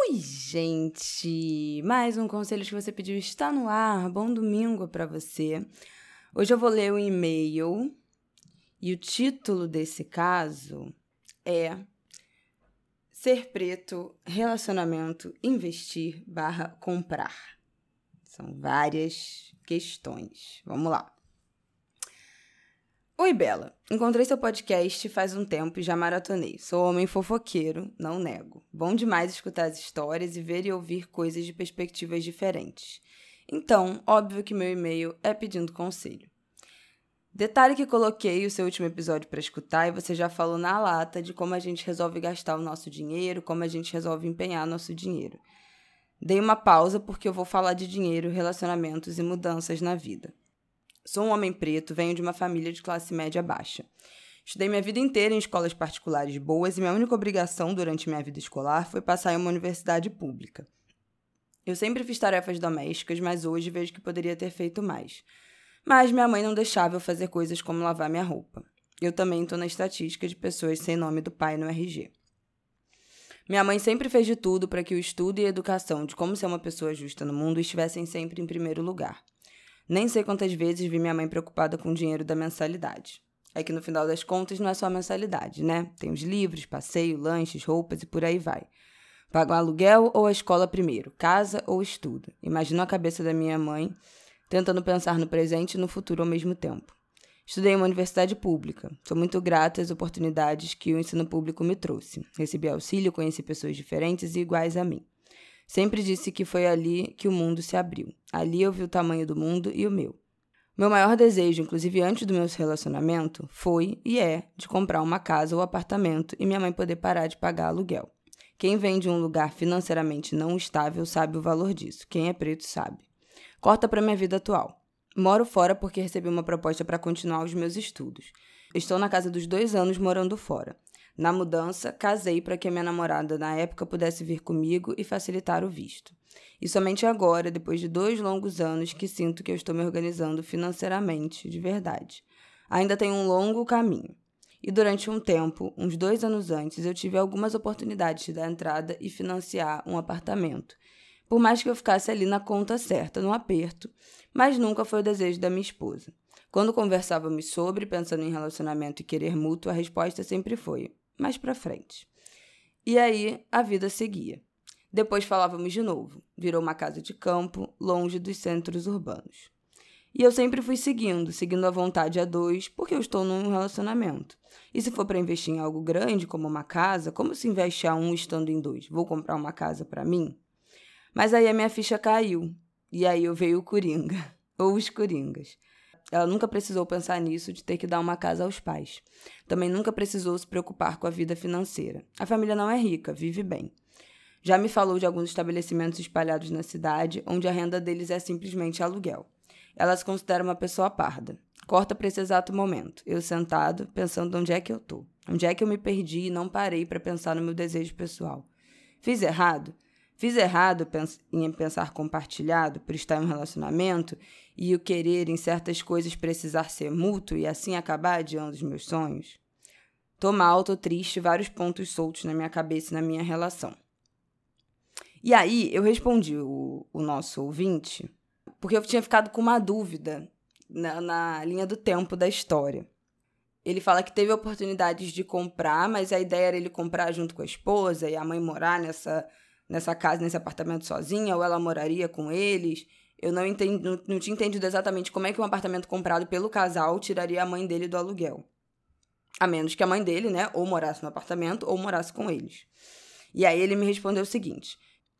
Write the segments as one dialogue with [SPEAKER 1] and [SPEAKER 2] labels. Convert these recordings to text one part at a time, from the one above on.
[SPEAKER 1] Ui, gente! Mais um conselho que você pediu está no ar. Bom domingo para você. Hoje eu vou ler o e-mail e o título desse caso é Ser preto, relacionamento, investir barra comprar. São várias questões. Vamos lá. Oi, Bela. Encontrei seu podcast faz um tempo e já maratonei. Sou homem fofoqueiro, não nego. Bom demais escutar as histórias e ver e ouvir coisas de perspectivas diferentes. Então, óbvio que meu e-mail é pedindo conselho. Detalhe que coloquei o seu último episódio para escutar e você já falou na lata de como a gente resolve gastar o nosso dinheiro, como a gente resolve empenhar nosso dinheiro. Dei uma pausa porque eu vou falar de dinheiro, relacionamentos e mudanças na vida. Sou um homem preto, venho de uma família de classe média baixa. Estudei minha vida inteira em escolas particulares boas e minha única obrigação durante minha vida escolar foi passar em uma universidade pública. Eu sempre fiz tarefas domésticas, mas hoje vejo que poderia ter feito mais. Mas minha mãe não deixava eu fazer coisas como lavar minha roupa. Eu também estou na estatística de pessoas sem nome do pai no RG. Minha mãe sempre fez de tudo para que o estudo e a educação de como ser uma pessoa justa no mundo estivessem sempre em primeiro lugar. Nem sei quantas vezes vi minha mãe preocupada com o dinheiro da mensalidade. É que no final das contas não é só a mensalidade, né? Tem os livros, passeio, lanches, roupas e por aí vai. Paga o aluguel ou a escola primeiro, casa ou estudo. Imagino a cabeça da minha mãe tentando pensar no presente e no futuro ao mesmo tempo. Estudei em uma universidade pública. Sou muito grata às oportunidades que o ensino público me trouxe. Recebi auxílio, conheci pessoas diferentes e iguais a mim. Sempre disse que foi ali que o mundo se abriu. Ali eu vi o tamanho do mundo e o meu. Meu maior desejo, inclusive antes do meu relacionamento, foi e é de comprar uma casa ou apartamento e minha mãe poder parar de pagar aluguel. Quem vem de um lugar financeiramente não estável sabe o valor disso. Quem é preto sabe. Corta para minha vida atual. Moro fora porque recebi uma proposta para continuar os meus estudos. Estou na casa dos dois anos morando fora. Na mudança, casei para que a minha namorada na época pudesse vir comigo e facilitar o visto. E somente agora, depois de dois longos anos, que sinto que eu estou me organizando financeiramente, de verdade. Ainda tenho um longo caminho. E durante um tempo, uns dois anos antes, eu tive algumas oportunidades de dar entrada e financiar um apartamento por mais que eu ficasse ali na conta certa, no aperto, mas nunca foi o desejo da minha esposa. Quando conversávamos sobre, pensando em relacionamento e querer mútuo, a resposta sempre foi: mais para frente. E aí a vida seguia. Depois falávamos de novo. Virou uma casa de campo, longe dos centros urbanos. E eu sempre fui seguindo, seguindo a vontade a dois, porque eu estou num relacionamento. E se for para investir em algo grande, como uma casa, como se investe a um estando em dois? Vou comprar uma casa para mim? Mas aí a minha ficha caiu. E aí eu veio o Coringa. Ou os Coringas. Ela nunca precisou pensar nisso de ter que dar uma casa aos pais. Também nunca precisou se preocupar com a vida financeira. A família não é rica, vive bem. Já me falou de alguns estabelecimentos espalhados na cidade, onde a renda deles é simplesmente aluguel. Ela se considera uma pessoa parda. Corta para esse exato momento. Eu sentado, pensando onde é que eu tô. Onde é que eu me perdi e não parei para pensar no meu desejo pessoal. Fiz errado? Fiz errado em pensar compartilhado por estar em um relacionamento e o querer em certas coisas precisar ser mútuo e assim acabar adiando os meus sonhos? Tô mal, tô triste, vários pontos soltos na minha cabeça e na minha relação. E aí eu respondi o, o nosso ouvinte, porque eu tinha ficado com uma dúvida na, na linha do tempo da história. Ele fala que teve oportunidades de comprar, mas a ideia era ele comprar junto com a esposa e a mãe morar nessa nessa casa, nesse apartamento sozinha, ou ela moraria com eles. Eu não, entendi, não, não tinha entendido exatamente como é que um apartamento comprado pelo casal tiraria a mãe dele do aluguel. A menos que a mãe dele, né, ou morasse no apartamento ou morasse com eles. E aí ele me respondeu o seguinte: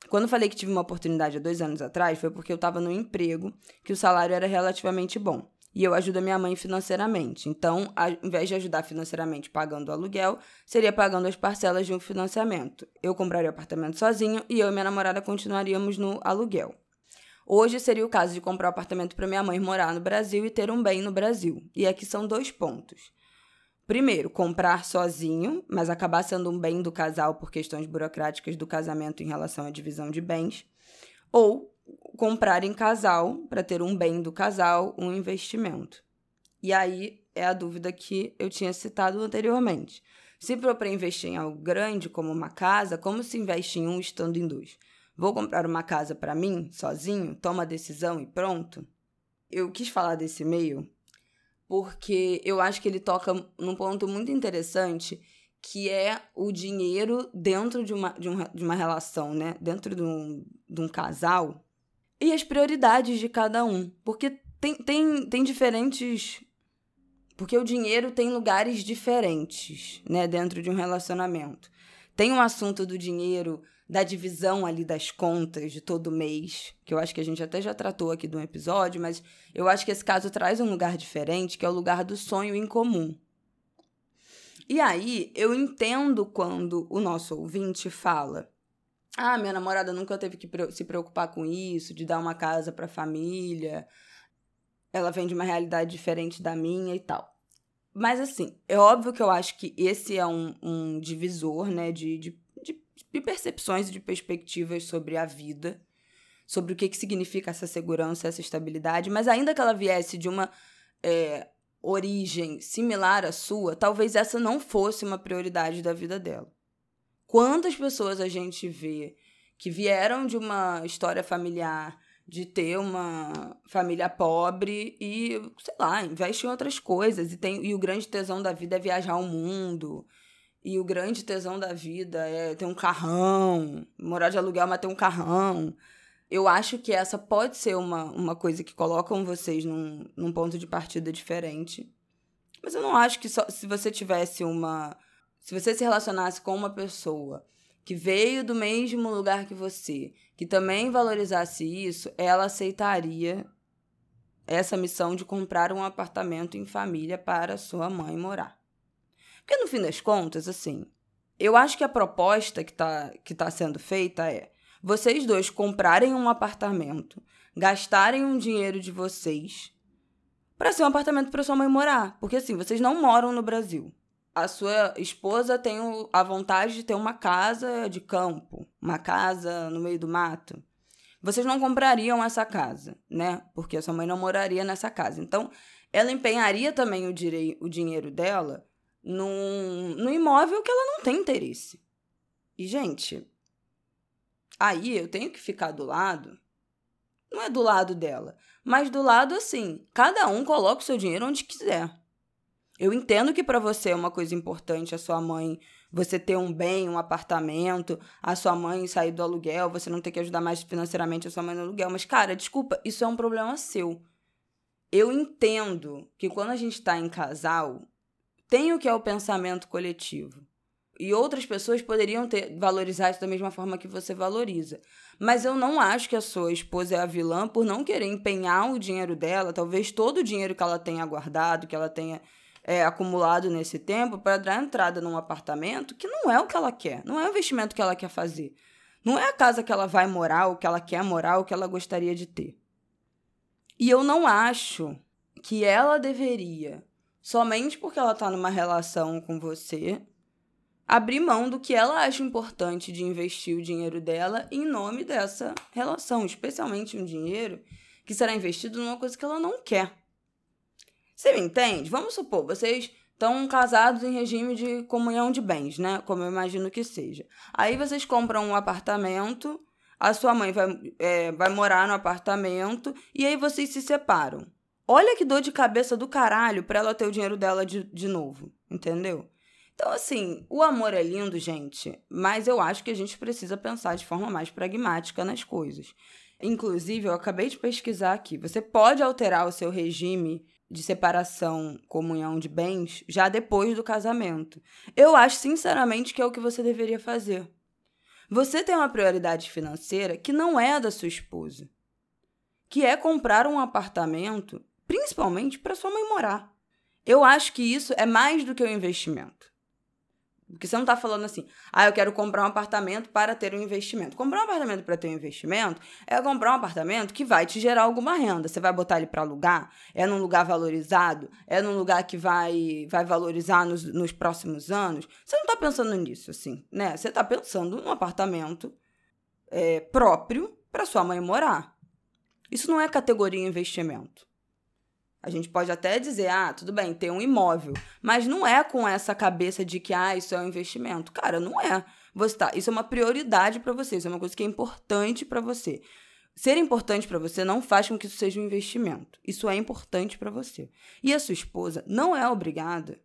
[SPEAKER 1] quando falei que tive uma oportunidade há dois anos atrás, foi porque eu estava num emprego que o salário era relativamente bom. E eu ajudo a minha mãe financeiramente. Então, ao invés de ajudar financeiramente pagando o aluguel, seria pagando as parcelas de um financiamento. Eu compraria o apartamento sozinho e eu e minha namorada continuaríamos no aluguel. Hoje seria o caso de comprar um apartamento para minha mãe morar no Brasil e ter um bem no Brasil. E aqui são dois pontos. Primeiro, comprar sozinho, mas acabar sendo um bem do casal por questões burocráticas do casamento em relação à divisão de bens. Ou comprar em casal para ter um bem do casal, um investimento. E aí é a dúvida que eu tinha citado anteriormente. Se for para investir em algo grande, como uma casa, como se investe em um estando em dois? Vou comprar uma casa para mim, sozinho, toma a decisão e pronto? Eu quis falar desse meio porque eu acho que ele toca num ponto muito interessante que é o dinheiro dentro de uma, de, um, de uma relação, né? Dentro de um, de um casal e as prioridades de cada um. Porque tem, tem, tem diferentes. Porque o dinheiro tem lugares diferentes, né, dentro de um relacionamento. Tem um assunto do dinheiro, da divisão ali das contas de todo mês, que eu acho que a gente até já tratou aqui de um episódio, mas eu acho que esse caso traz um lugar diferente, que é o lugar do sonho em comum. E aí, eu entendo quando o nosso ouvinte fala ah, minha namorada nunca teve que se preocupar com isso, de dar uma casa para a família. Ela vem de uma realidade diferente da minha e tal. Mas, assim, é óbvio que eu acho que esse é um, um divisor, né, de, de, de percepções e de perspectivas sobre a vida, sobre o que, que significa essa segurança, essa estabilidade. Mas, ainda que ela viesse de uma é, origem similar à sua, talvez essa não fosse uma prioridade da vida dela. Quantas pessoas a gente vê que vieram de uma história familiar, de ter uma família pobre e, sei lá, investe em outras coisas. E, tem, e o grande tesão da vida é viajar ao mundo. E o grande tesão da vida é ter um carrão, morar de aluguel, mas ter um carrão. Eu acho que essa pode ser uma, uma coisa que colocam vocês num, num ponto de partida diferente. Mas eu não acho que só, se você tivesse uma se você se relacionasse com uma pessoa que veio do mesmo lugar que você, que também valorizasse isso, ela aceitaria essa missão de comprar um apartamento em família para sua mãe morar. Porque no fim das contas, assim, eu acho que a proposta que está que tá sendo feita é vocês dois comprarem um apartamento, gastarem um dinheiro de vocês para ser um apartamento para sua mãe morar. Porque assim, vocês não moram no Brasil a sua esposa tem a vontade de ter uma casa de campo, uma casa no meio do mato. Vocês não comprariam essa casa, né? Porque a sua mãe não moraria nessa casa. Então, ela empenharia também o, direi o dinheiro dela num, num imóvel que ela não tem interesse. E, gente, aí eu tenho que ficar do lado. Não é do lado dela, mas do lado assim. Cada um coloca o seu dinheiro onde quiser. Eu entendo que para você é uma coisa importante a sua mãe, você ter um bem, um apartamento, a sua mãe sair do aluguel, você não ter que ajudar mais financeiramente a sua mãe no aluguel. Mas, cara, desculpa, isso é um problema seu. Eu entendo que quando a gente está em casal, tem o que é o pensamento coletivo. E outras pessoas poderiam ter valorizar isso da mesma forma que você valoriza. Mas eu não acho que a sua esposa é a vilã por não querer empenhar o dinheiro dela, talvez todo o dinheiro que ela tenha guardado, que ela tenha é, acumulado nesse tempo para dar entrada num apartamento que não é o que ela quer, não é o investimento que ela quer fazer. Não é a casa que ela vai morar, o que ela quer morar, o que ela gostaria de ter. E eu não acho que ela deveria, somente porque ela está numa relação com você, abrir mão do que ela acha importante de investir o dinheiro dela em nome dessa relação, especialmente um dinheiro que será investido numa coisa que ela não quer. Você me entende? Vamos supor, vocês estão casados em regime de comunhão de bens, né? Como eu imagino que seja. Aí vocês compram um apartamento, a sua mãe vai, é, vai morar no apartamento e aí vocês se separam. Olha que dor de cabeça do caralho pra ela ter o dinheiro dela de, de novo, entendeu? Então, assim, o amor é lindo, gente, mas eu acho que a gente precisa pensar de forma mais pragmática nas coisas. Inclusive, eu acabei de pesquisar aqui. Você pode alterar o seu regime de separação, comunhão de bens, já depois do casamento. Eu acho, sinceramente, que é o que você deveria fazer. Você tem uma prioridade financeira que não é a da sua esposa, que é comprar um apartamento principalmente para sua mãe morar. Eu acho que isso é mais do que um investimento. Porque você não está falando assim, ah, eu quero comprar um apartamento para ter um investimento. Comprar um apartamento para ter um investimento é comprar um apartamento que vai te gerar alguma renda. Você vai botar ele para alugar? É num lugar valorizado? É num lugar que vai, vai valorizar nos, nos próximos anos? Você não está pensando nisso, assim, né? Você está pensando num apartamento é, próprio para sua mãe morar. Isso não é categoria investimento. A gente pode até dizer, ah, tudo bem, tem um imóvel, mas não é com essa cabeça de que, ah, isso é um investimento. Cara, não é. Você tá, isso é uma prioridade para você, isso é uma coisa que é importante para você. Ser importante para você não faz com que isso seja um investimento. Isso é importante para você. E a sua esposa não é obrigada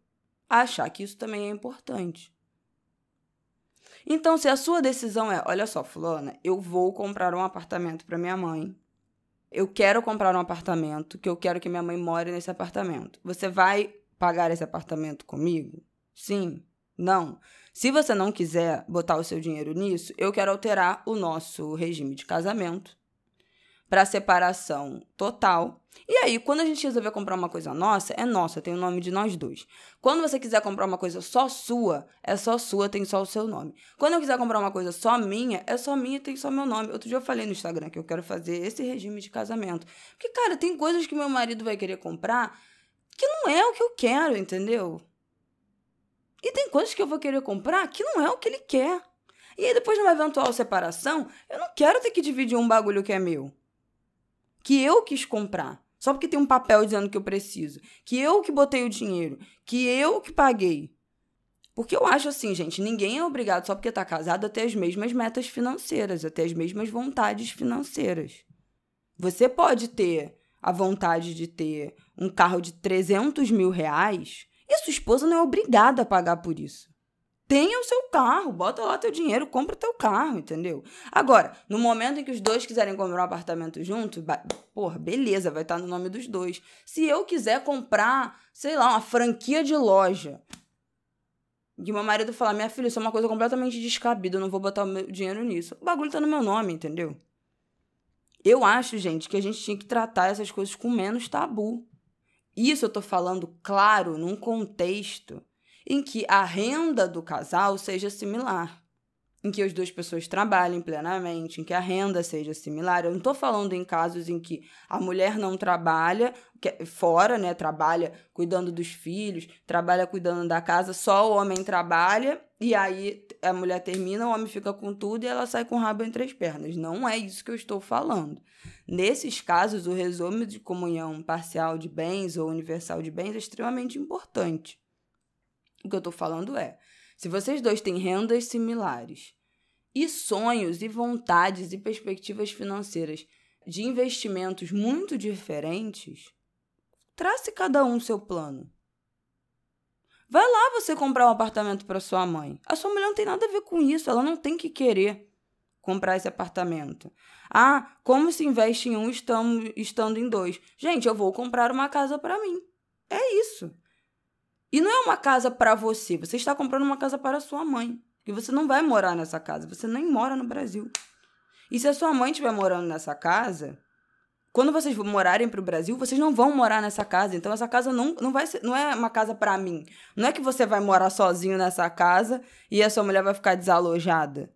[SPEAKER 1] a achar que isso também é importante. Então, se a sua decisão é, olha só, fulana, eu vou comprar um apartamento para minha mãe, eu quero comprar um apartamento, que eu quero que minha mãe more nesse apartamento. Você vai pagar esse apartamento comigo? Sim? Não? Se você não quiser botar o seu dinheiro nisso, eu quero alterar o nosso regime de casamento para separação total. E aí, quando a gente resolver comprar uma coisa nossa, é nossa, tem o nome de nós dois. Quando você quiser comprar uma coisa só sua, é só sua, tem só o seu nome. Quando eu quiser comprar uma coisa só minha, é só minha, tem só meu nome. Outro dia eu falei no Instagram que eu quero fazer esse regime de casamento. Porque, cara, tem coisas que meu marido vai querer comprar que não é o que eu quero, entendeu? E tem coisas que eu vou querer comprar que não é o que ele quer. E aí, depois de uma eventual separação, eu não quero ter que dividir um bagulho que é meu que eu quis comprar. Só porque tem um papel dizendo que eu preciso. Que eu que botei o dinheiro. Que eu que paguei. Porque eu acho assim, gente, ninguém é obrigado só porque está casado a ter as mesmas metas financeiras, a ter as mesmas vontades financeiras. Você pode ter a vontade de ter um carro de 300 mil reais e sua esposa não é obrigada a pagar por isso tenha o seu carro, bota lá teu dinheiro, compra teu carro, entendeu? Agora, no momento em que os dois quiserem comprar um apartamento junto, porra, beleza, vai estar no nome dos dois. Se eu quiser comprar, sei lá, uma franquia de loja, e meu marido falar, minha filha, isso é uma coisa completamente descabida, eu não vou botar o meu dinheiro nisso. O bagulho tá no meu nome, entendeu? Eu acho, gente, que a gente tinha que tratar essas coisas com menos tabu. Isso eu tô falando, claro, num contexto em que a renda do casal seja similar, em que as duas pessoas trabalhem plenamente, em que a renda seja similar. Eu não estou falando em casos em que a mulher não trabalha é fora, né? Trabalha cuidando dos filhos, trabalha cuidando da casa, só o homem trabalha e aí a mulher termina, o homem fica com tudo e ela sai com o rabo entre as pernas. Não é isso que eu estou falando. Nesses casos, o resumo de comunhão parcial de bens ou universal de bens é extremamente importante. O que eu estou falando é: se vocês dois têm rendas similares e sonhos e vontades e perspectivas financeiras de investimentos muito diferentes, trace cada um seu plano. Vai lá você comprar um apartamento para sua mãe. A sua mulher não tem nada a ver com isso, ela não tem que querer comprar esse apartamento. Ah, como se investe em um estando, estando em dois? Gente, eu vou comprar uma casa para mim. É isso. E não é uma casa para você, você está comprando uma casa para sua mãe. E você não vai morar nessa casa, você nem mora no Brasil. E se a sua mãe estiver morando nessa casa, quando vocês morarem para o Brasil, vocês não vão morar nessa casa. Então essa casa não, não vai ser, não é uma casa para mim. Não é que você vai morar sozinho nessa casa e a sua mulher vai ficar desalojada.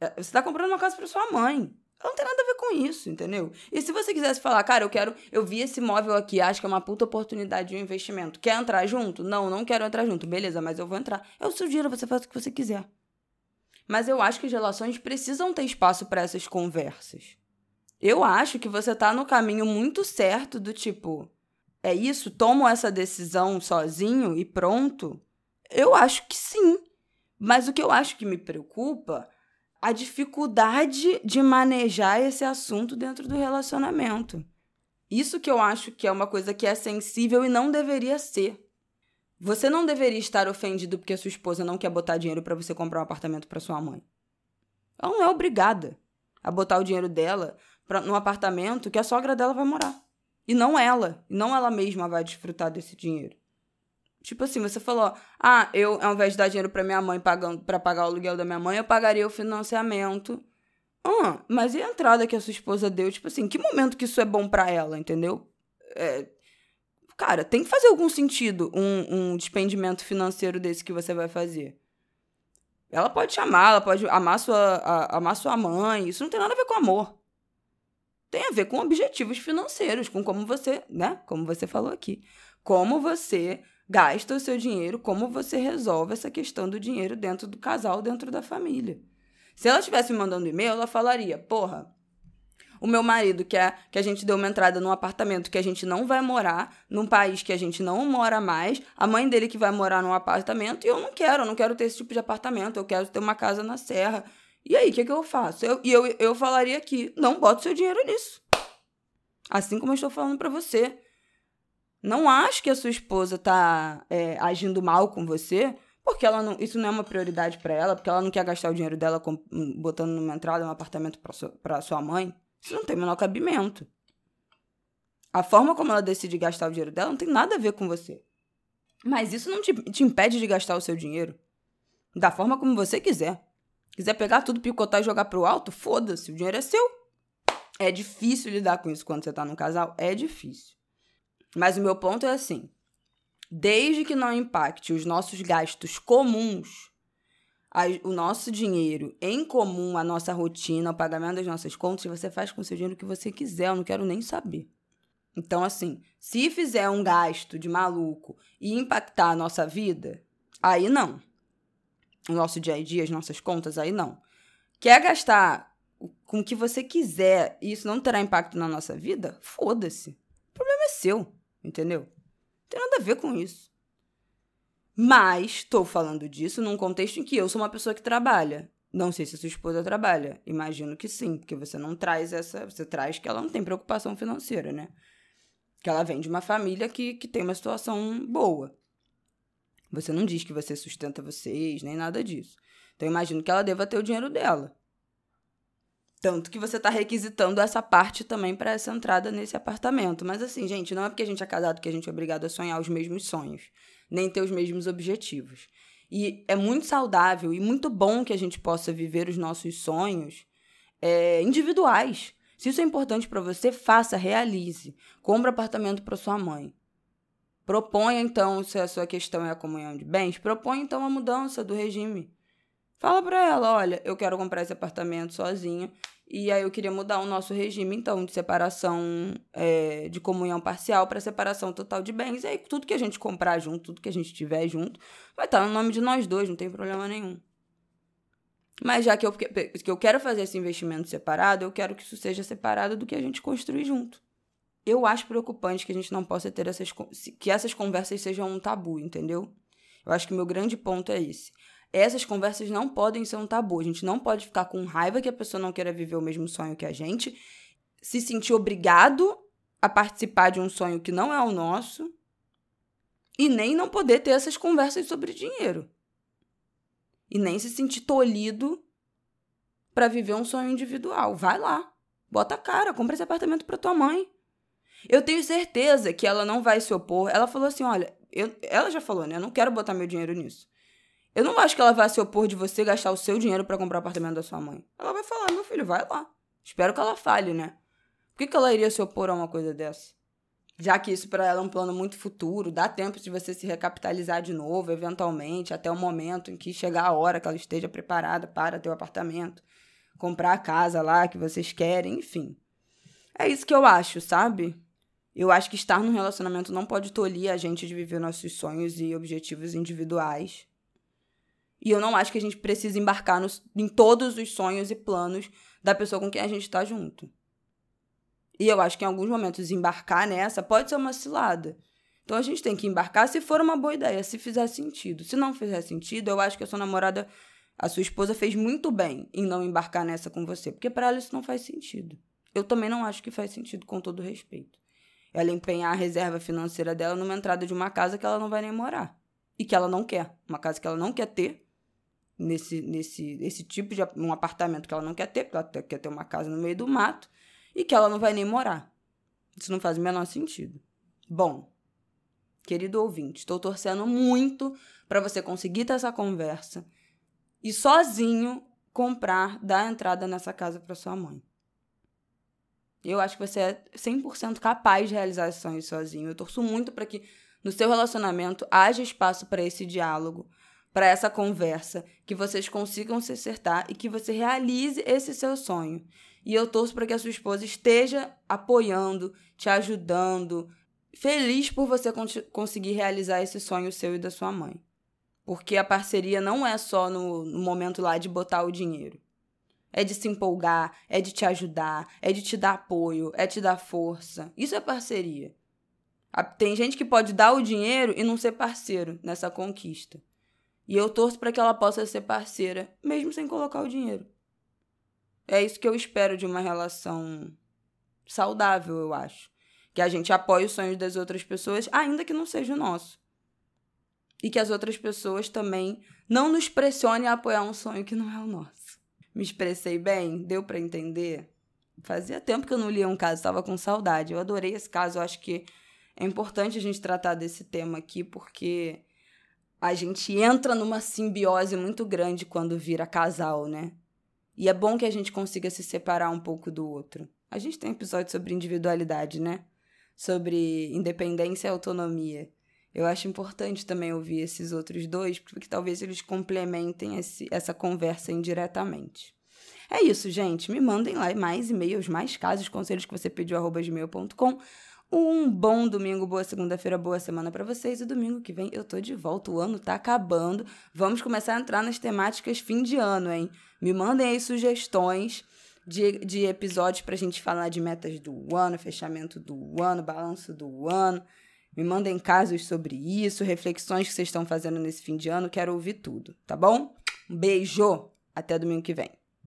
[SPEAKER 1] É, você está comprando uma casa para sua mãe. Não tem nada a ver com isso, entendeu? E se você quisesse falar, cara, eu quero. Eu vi esse móvel aqui, acho que é uma puta oportunidade de um investimento. Quer entrar junto? Não, não quero entrar junto. Beleza, mas eu vou entrar. É o seu dinheiro, você faz o que você quiser. Mas eu acho que as relações precisam ter espaço para essas conversas. Eu acho que você tá no caminho muito certo do tipo, é isso? Tomo essa decisão sozinho e pronto? Eu acho que sim. Mas o que eu acho que me preocupa a dificuldade de manejar esse assunto dentro do relacionamento. Isso que eu acho que é uma coisa que é sensível e não deveria ser. Você não deveria estar ofendido porque a sua esposa não quer botar dinheiro para você comprar um apartamento para sua mãe. Ela não é obrigada a botar o dinheiro dela pra, num apartamento que a sogra dela vai morar. E não ela, não ela mesma vai desfrutar desse dinheiro. Tipo assim, você falou, ah, eu, ao invés de dar dinheiro pra minha mãe pagando para pagar o aluguel da minha mãe, eu pagaria o financiamento. Ah, mas e a entrada que a sua esposa deu? Tipo assim, que momento que isso é bom para ela, entendeu? É, Cara, tem que fazer algum sentido um, um despendimento financeiro desse que você vai fazer. Ela pode te amar, ela pode amar sua, a, amar sua mãe. Isso não tem nada a ver com amor. Tem a ver com objetivos financeiros, com como você, né? Como você falou aqui. Como você gasta o seu dinheiro, como você resolve essa questão do dinheiro dentro do casal, dentro da família. Se ela estivesse me mandando e-mail, ela falaria: porra, o meu marido quer que a gente dê uma entrada num apartamento que a gente não vai morar, num país que a gente não mora mais, a mãe dele que vai morar num apartamento, e eu não quero, eu não quero ter esse tipo de apartamento, eu quero ter uma casa na serra. E aí, o que, que eu faço? Eu, e eu, eu falaria aqui: não bota seu dinheiro nisso. Assim como eu estou falando para você. Não acho que a sua esposa está é, agindo mal com você, porque ela não, isso não é uma prioridade para ela, porque ela não quer gastar o dinheiro dela com, botando numa entrada, num apartamento para sua, sua mãe. Isso não tem o menor cabimento. A forma como ela decide gastar o dinheiro dela não tem nada a ver com você. Mas isso não te, te impede de gastar o seu dinheiro. Da forma como você quiser. Quiser pegar tudo, picotar e jogar pro alto, foda-se, o dinheiro é seu. É difícil lidar com isso quando você tá num casal, é difícil. Mas o meu ponto é assim: desde que não impacte os nossos gastos comuns a, o nosso dinheiro em comum, a nossa rotina, o pagamento das nossas contas, você faz com o seu dinheiro o que você quiser, eu não quero nem saber. Então, assim, se fizer um gasto de maluco e impactar a nossa vida, aí não. O nosso dia a dia, as nossas contas, aí não. Quer gastar com o que você quiser e isso não terá impacto na nossa vida? Foda-se. O problema é seu, entendeu? Não tem nada a ver com isso. Mas estou falando disso num contexto em que eu sou uma pessoa que trabalha. Não sei se sua esposa trabalha. Imagino que sim, porque você não traz essa. Você traz que ela não tem preocupação financeira, né? Que ela vem de uma família que, que tem uma situação boa. Você não diz que você sustenta vocês, nem nada disso. Então, imagino que ela deva ter o dinheiro dela. Tanto que você está requisitando essa parte também para essa entrada nesse apartamento. Mas assim, gente, não é porque a gente é casado que a gente é obrigado a sonhar os mesmos sonhos, nem ter os mesmos objetivos. E é muito saudável e muito bom que a gente possa viver os nossos sonhos é, individuais. Se isso é importante para você, faça, realize. Compre apartamento para sua mãe. Proponha, então, se a sua questão é a comunhão de bens, proponha, então, a mudança do regime. Fala para ela, olha, eu quero comprar esse apartamento sozinho e aí eu queria mudar o nosso regime, então, de separação é, de comunhão parcial para separação total de bens. E aí tudo que a gente comprar junto, tudo que a gente tiver junto, vai estar no nome de nós dois, não tem problema nenhum. Mas já que eu, que eu quero fazer esse investimento separado, eu quero que isso seja separado do que a gente construir junto. Eu acho preocupante que a gente não possa ter essas que essas conversas sejam um tabu, entendeu? Eu acho que o meu grande ponto é esse essas conversas não podem ser um tabu. A gente não pode ficar com raiva que a pessoa não queira viver o mesmo sonho que a gente, se sentir obrigado a participar de um sonho que não é o nosso e nem não poder ter essas conversas sobre dinheiro. E nem se sentir tolhido para viver um sonho individual. Vai lá, bota a cara, compra esse apartamento para tua mãe. Eu tenho certeza que ela não vai se opor. Ela falou assim: olha, eu, ela já falou, né? Eu não quero botar meu dinheiro nisso. Eu não acho que ela vai se opor de você gastar o seu dinheiro para comprar o apartamento da sua mãe. Ela vai falar, meu filho, vai lá. Espero que ela fale, né? Por que, que ela iria se opor a uma coisa dessa? Já que isso para ela é um plano muito futuro, dá tempo de você se recapitalizar de novo, eventualmente, até o momento em que chegar a hora que ela esteja preparada para ter o apartamento, comprar a casa lá que vocês querem, enfim. É isso que eu acho, sabe? Eu acho que estar num relacionamento não pode tolir a gente de viver nossos sonhos e objetivos individuais. E eu não acho que a gente precisa embarcar nos, em todos os sonhos e planos da pessoa com quem a gente está junto. E eu acho que em alguns momentos embarcar nessa pode ser uma cilada. Então a gente tem que embarcar se for uma boa ideia, se fizer sentido. Se não fizer sentido, eu acho que a sua namorada, a sua esposa fez muito bem em não embarcar nessa com você, porque para ela isso não faz sentido. Eu também não acho que faz sentido, com todo respeito. Ela empenhar a reserva financeira dela numa entrada de uma casa que ela não vai nem morar. E que ela não quer. Uma casa que ela não quer ter nesse, nesse esse tipo de um apartamento que ela não quer ter, porque ela quer ter uma casa no meio do mato e que ela não vai nem morar. Isso não faz o menor sentido. Bom, querido ouvinte, estou torcendo muito para você conseguir ter essa conversa e sozinho comprar, dar entrada nessa casa para sua mãe. Eu acho que você é 100% capaz de realizar esse sonho sozinho. Eu torço muito para que no seu relacionamento haja espaço para esse diálogo, para essa conversa, que vocês consigam se acertar e que você realize esse seu sonho. E eu torço para que a sua esposa esteja apoiando, te ajudando, feliz por você conseguir realizar esse sonho seu e da sua mãe. Porque a parceria não é só no, no momento lá de botar o dinheiro. É de se empolgar, é de te ajudar, é de te dar apoio, é te dar força. Isso é parceria. Tem gente que pode dar o dinheiro e não ser parceiro nessa conquista. E eu torço para que ela possa ser parceira, mesmo sem colocar o dinheiro. É isso que eu espero de uma relação saudável, eu acho. Que a gente apoie os sonhos das outras pessoas, ainda que não seja o nosso. E que as outras pessoas também não nos pressionem a apoiar um sonho que não é o nosso. Me expressei bem? Deu para entender? Fazia tempo que eu não lia um caso, estava com saudade. Eu adorei esse caso, eu acho que é importante a gente tratar desse tema aqui, porque a gente entra numa simbiose muito grande quando vira casal, né? E é bom que a gente consiga se separar um pouco do outro. A gente tem episódio sobre individualidade, né? Sobre independência e autonomia. Eu acho importante também ouvir esses outros dois, porque talvez eles complementem esse, essa conversa indiretamente. É isso, gente. Me mandem lá mais e-mails, mais casos, conselhos que você pediu, arroba gmail.com. Um bom domingo, boa segunda-feira, boa semana para vocês. E domingo que vem eu tô de volta. O ano tá acabando. Vamos começar a entrar nas temáticas fim de ano, hein? Me mandem aí sugestões de, de episódios pra gente falar de metas do ano, fechamento do ano, balanço do ano. Me mandem casos sobre isso, reflexões que vocês estão fazendo nesse fim de ano. Quero ouvir tudo, tá bom? Um beijo! Até domingo que vem.